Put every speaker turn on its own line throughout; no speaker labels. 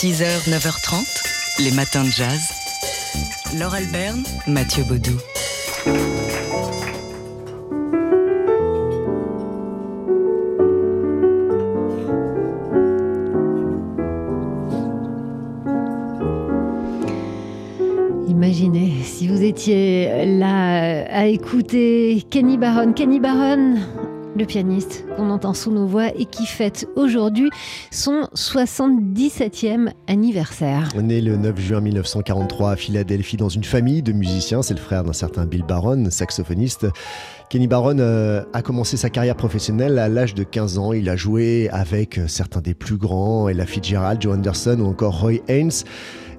6h, 9h30, les matins de jazz. Laure Alberne, Mathieu Baudou.
Imaginez si vous étiez là à écouter Kenny Barron. Kenny Barron, le pianiste qu'on entend sous nos voix et qui fête aujourd'hui son 77e anniversaire.
Né le 9 juin 1943 à Philadelphie dans une famille de musiciens, c'est le frère d'un certain Bill Barron, saxophoniste. Kenny Barron euh, a commencé sa carrière professionnelle à l'âge de 15 ans. Il a joué avec certains des plus grands, Ella Fitzgerald, Joe Anderson ou encore Roy Haynes.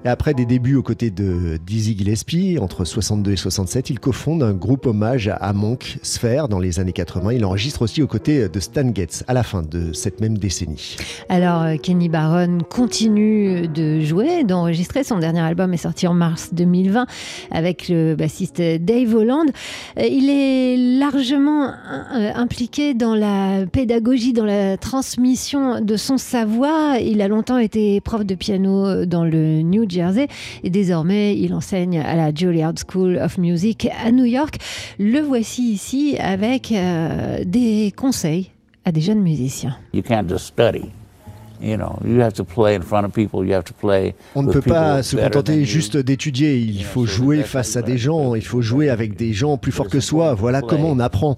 Après des débuts aux côtés de Dizzy Gillespie, entre 62 et 67, il cofonde un groupe hommage à Monk, Sphere, dans les années 80. Il enregistre aussi aux côtés de Stan Getz à la fin de cette même décennie.
Alors, euh, Kenny Barron continue de jouer, d'enregistrer. Son dernier album est sorti en mars 2020 avec le bassiste Dave Holland. Euh, il est largement euh, impliqué dans la pédagogie, dans la transmission de son savoir. Il a longtemps été prof de piano dans le New Et désormais il enseigne à la Juilliard School of Music à New York. Le voici ici avec euh, des conseils à des jeunes musiciens.
You can't just study. You know, you have to play in front of people. You have to play.
On ne peut pas se contenter juste d'étudier, il faut jouer face à des gens, il faut jouer avec des gens plus forts que soi, voilà comment on apprend.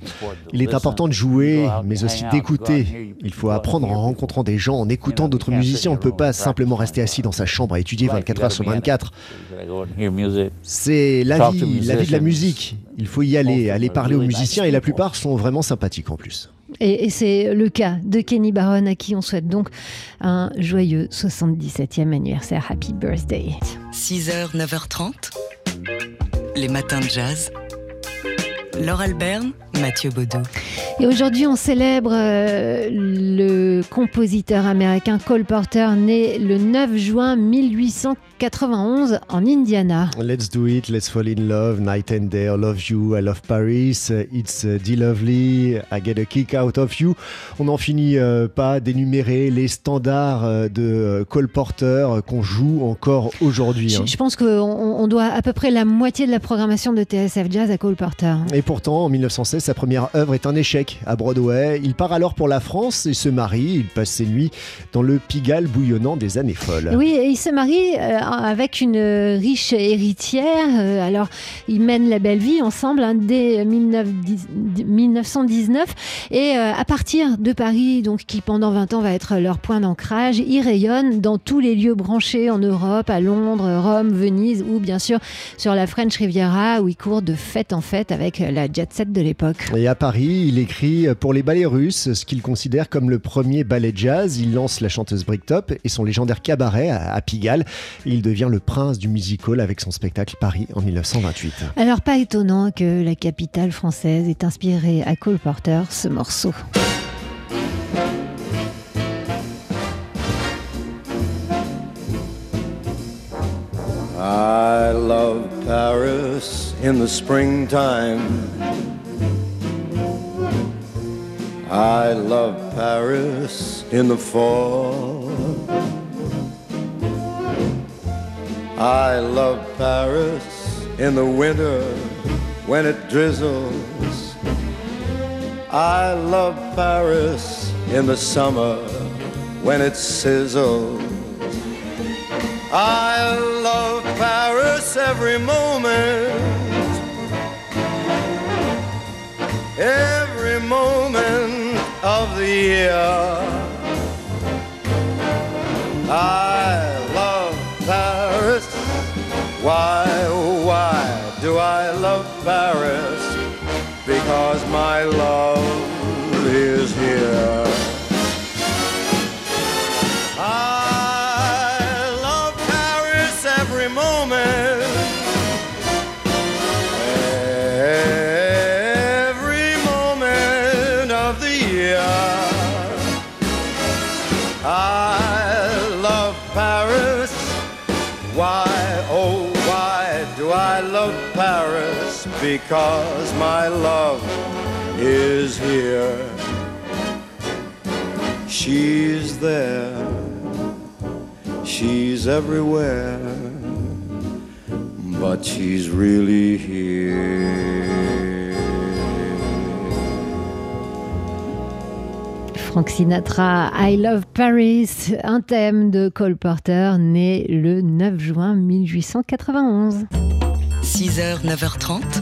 Il est important de jouer, mais aussi d'écouter. Il faut apprendre en rencontrant des gens, en écoutant d'autres musiciens. On ne peut pas simplement rester assis dans sa chambre à étudier 24 heures sur 24.
You gotta go and hear music.
C'est la vie, la vie de la musique. Il faut y aller, aller parler aux musiciens et la plupart sont vraiment sympathiques en plus.
Et, c'est le cas de Kenny Barron à qui on souhaite donc un joyeux 77e anniversaire. Happy birthday.
6h, 9h30, les matins de jazz. Laure Alberne, Mathieu Baudou.
Et aujourd'hui, on célèbre euh, le compositeur américain Cole Porter, né le 9 juin 1891 en Indiana.
Let's do it, let's fall in love, night and day, I love you, I love Paris, it's uh, the lovely, I get a kick out of you. On n'en finit euh, pas d'énumérer les standards euh, de Cole Porter qu'on joue encore aujourd'hui.
Je,
hein.
je pense qu'on on doit à peu près la moitié de la programmation de TSF Jazz à Cole Porter.
Et pourtant, en 1916, sa première œuvre est un échec à Broadway. Il part alors pour la France et se marie. Il passe ses nuits dans le Pigalle bouillonnant des années folles.
Oui, et il se marie euh, avec une riche héritière. Euh, alors, ils mènent la belle vie ensemble hein, dès 1910 1919. Et euh, à partir de Paris, donc qui pendant 20 ans va être leur point d'ancrage, ils rayonnent dans tous les lieux branchés en Europe, à Londres, Rome, Venise ou bien sûr sur la French Riviera où ils courent de fête en fête avec la jet set de l'époque.
Et à Paris, il écrit pour les ballets russes, ce qu'il considère comme le premier ballet jazz. Il lance la chanteuse Bricktop et son légendaire cabaret à, Pigalle. Et il devient le prince du music hall avec son spectacle Paris en 1928.
Alors pas étonnant que la capitale française ait inspiré à Cole Porter ce morceau.
I love Paris in the springtime. I love Paris in the fall. I love Paris in the winter when it drizzles. I love Paris in the summer when it sizzles. I love Paris every moment, every moment of the year. I love Paris. Why, oh, why do I love Paris? Because my love Because my love is here. She's there She's everywhere, but she's really here.
Frank Sinatra, I Love Paris, un thème de Cole Porter, né le 9 juin 1891.
6h, 9h30,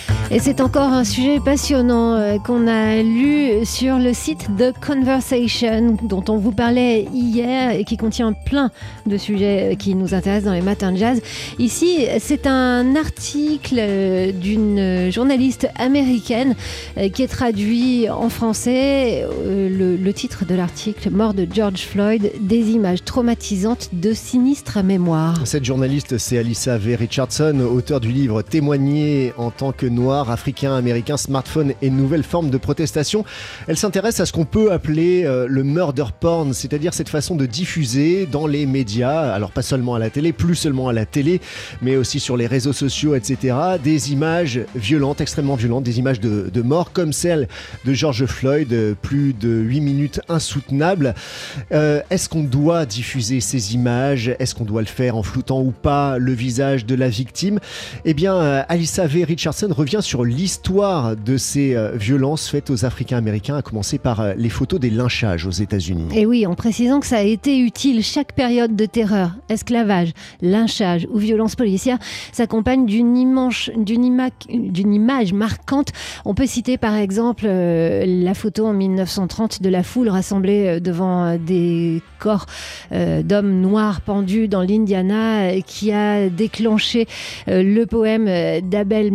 Et c'est encore un sujet passionnant euh, qu'on a lu sur le site The Conversation, dont on vous parlait hier et qui contient plein de sujets euh, qui nous intéressent dans les matins de jazz. Ici, c'est un article euh, d'une journaliste américaine qui est traduit en français. Le, le titre de l'article, Mort de George Floyd, des images traumatisantes de sinistre mémoire.
Cette journaliste, c'est Alissa V. Richardson, auteur du livre Témoigner en tant que noir, africain, américain, smartphone et nouvelles formes de protestation. Elle s'intéresse à ce qu'on peut appeler euh, le murder porn, c'est-à-dire cette façon de diffuser dans les médias, alors pas seulement à la télé, plus seulement à la télé, mais aussi sur les réseaux sociaux, etc., des images violentes, extrêmement violentes, des images de, de mort comme celle de George Floyd, plus de 8 minutes insoutenables. Euh, Est-ce qu'on doit diffuser ces images? Est-ce qu'on doit le faire en floutant ou pas le visage de la victime? Eh bien, euh, Alissa V. Richardson revient sur l'histoire de ces euh, violences faites aux Africains-Américains, à commencer par euh, les photos des lynchages aux États-Unis.
Et oui, en précisant que ça a été utile, chaque période de terreur, esclavage, lynchage ou violence policière s'accompagne d'une image marquante. On peut citer par exemple euh, la photo en 1930 de la foule rassemblée devant des corps d'hommes noirs pendus dans l'Indiana qui a déclenché le poème d'Abel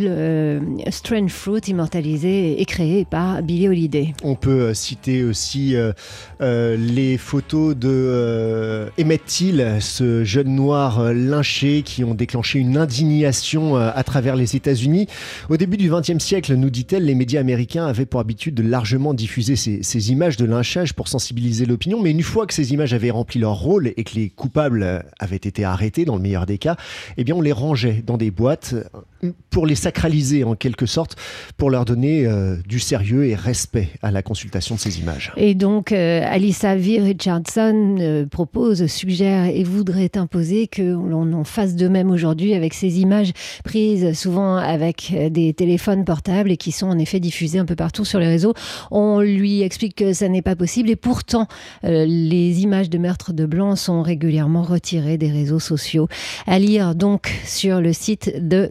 Euh, Strange Fruit, immortalisé et créé par Billie Holiday.
On peut euh, citer aussi euh, les photos de Emmett Till, ce jeune noir lynché qui ont déclenché une indignation à travers les États-Unis. Au début du XXe siècle, nous dit-elle, les médias américains avaient pour habitude de largement diffuser ces, ces images de lynchage pour sensibiliser l'opinion. Mais une fois que ces images avaient rempli leur rôle et que les coupables avaient été arrêtés, dans le meilleur des cas, eh bien on les rangeait dans des boîtes pour les sacraliser en quelque sorte, pour leur donner euh, du sérieux et respect à la consultation de ces images.
Et donc, euh, Alissa V. Richardson euh, propose, suggère et voudrait imposer que l'on en fasse de même aujourd'hui avec ces images prises souvent avec euh, des téléphones portables et qui sont en effet diffusées un peu partout sur les réseaux. On lui explique que ça n'est pas possible et pourtant, les images de meurtres de blancs sont régulièrement retirées des réseaux sociaux. À lire donc sur le site de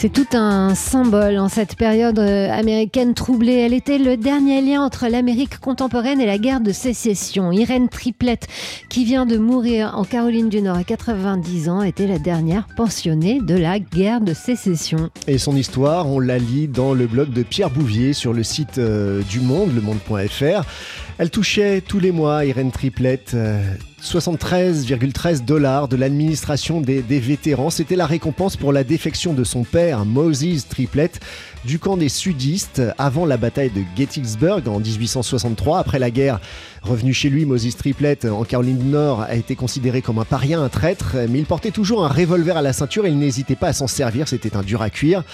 C'est tout un symbole en cette période euh, américaine troublée. Elle était le dernier lien entre l'Amérique contemporaine et la guerre de sécession. Irène Triplett, qui vient de mourir en Caroline du Nord à 90 ans, était la dernière pensionnée de la guerre de sécession.
Et son histoire, on la lit dans le blog de Pierre Bouvier sur le site euh, du Monde, lemonde.fr. Elle touchait tous les mois, Irène Triplett, euh, 73,13 dollars de l'administration des, vétérans. C'était la récompense pour la défection de son père, Moses Triplett, du camp des sudistes avant la bataille de Gettysburg en 1863. Après la guerre, revenu chez lui, Moses Triplett en Caroline du Nord a été considéré comme un paria, un traître, mais il portait toujours un revolver à la ceinture et il n'hésitait pas à s'en servir. C'était un dur à cuire.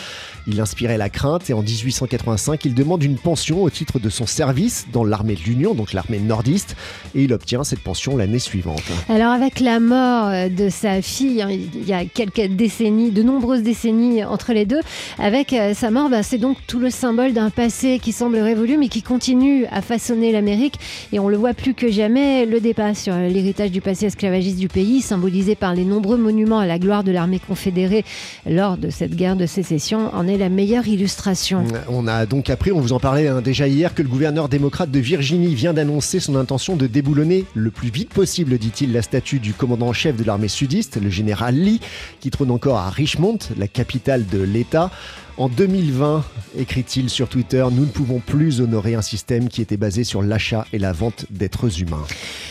Il inspirait la crainte et en 1885, il demande une pension au titre de son service dans l'armée de l'Union, donc l'armée nordiste, et il obtient cette pension l'année suivante.
Alors avec la mort euh, de sa fille, hein, il y a quelques décennies, de nombreuses décennies entre les deux, avec euh, sa mort, bah, c'est donc tout le symbole d'un passé qui semble révolu mais qui continue à façonner l'Amérique et on le voit plus que jamais, le débat sur l'héritage du passé esclavagiste du pays, symbolisé par les nombreux monuments à la gloire de l'armée confédérée lors de cette guerre de sécession, en est la meilleure illustration.
On a donc appris, on vous en parlait hein, déjà hier, que le gouverneur démocrate de Virginie vient d'annoncer son intention de déboulonner le plus vite possible, dit-il, la statue du commandant en chef de l'armée sudiste, le général Lee, qui trône encore à Richmond, la capitale de l'État. En 2020, écrit-il sur Twitter, nous ne pouvons plus honorer un système qui était basé sur l'achat et la vente d'êtres humains.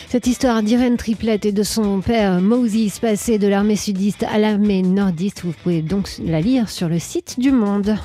Cette histoire d'Irène Triplett et de son père Moses, passé de l'armée sudiste à l'armée nordiste, vous pouvez donc la lire sur le site du Monde.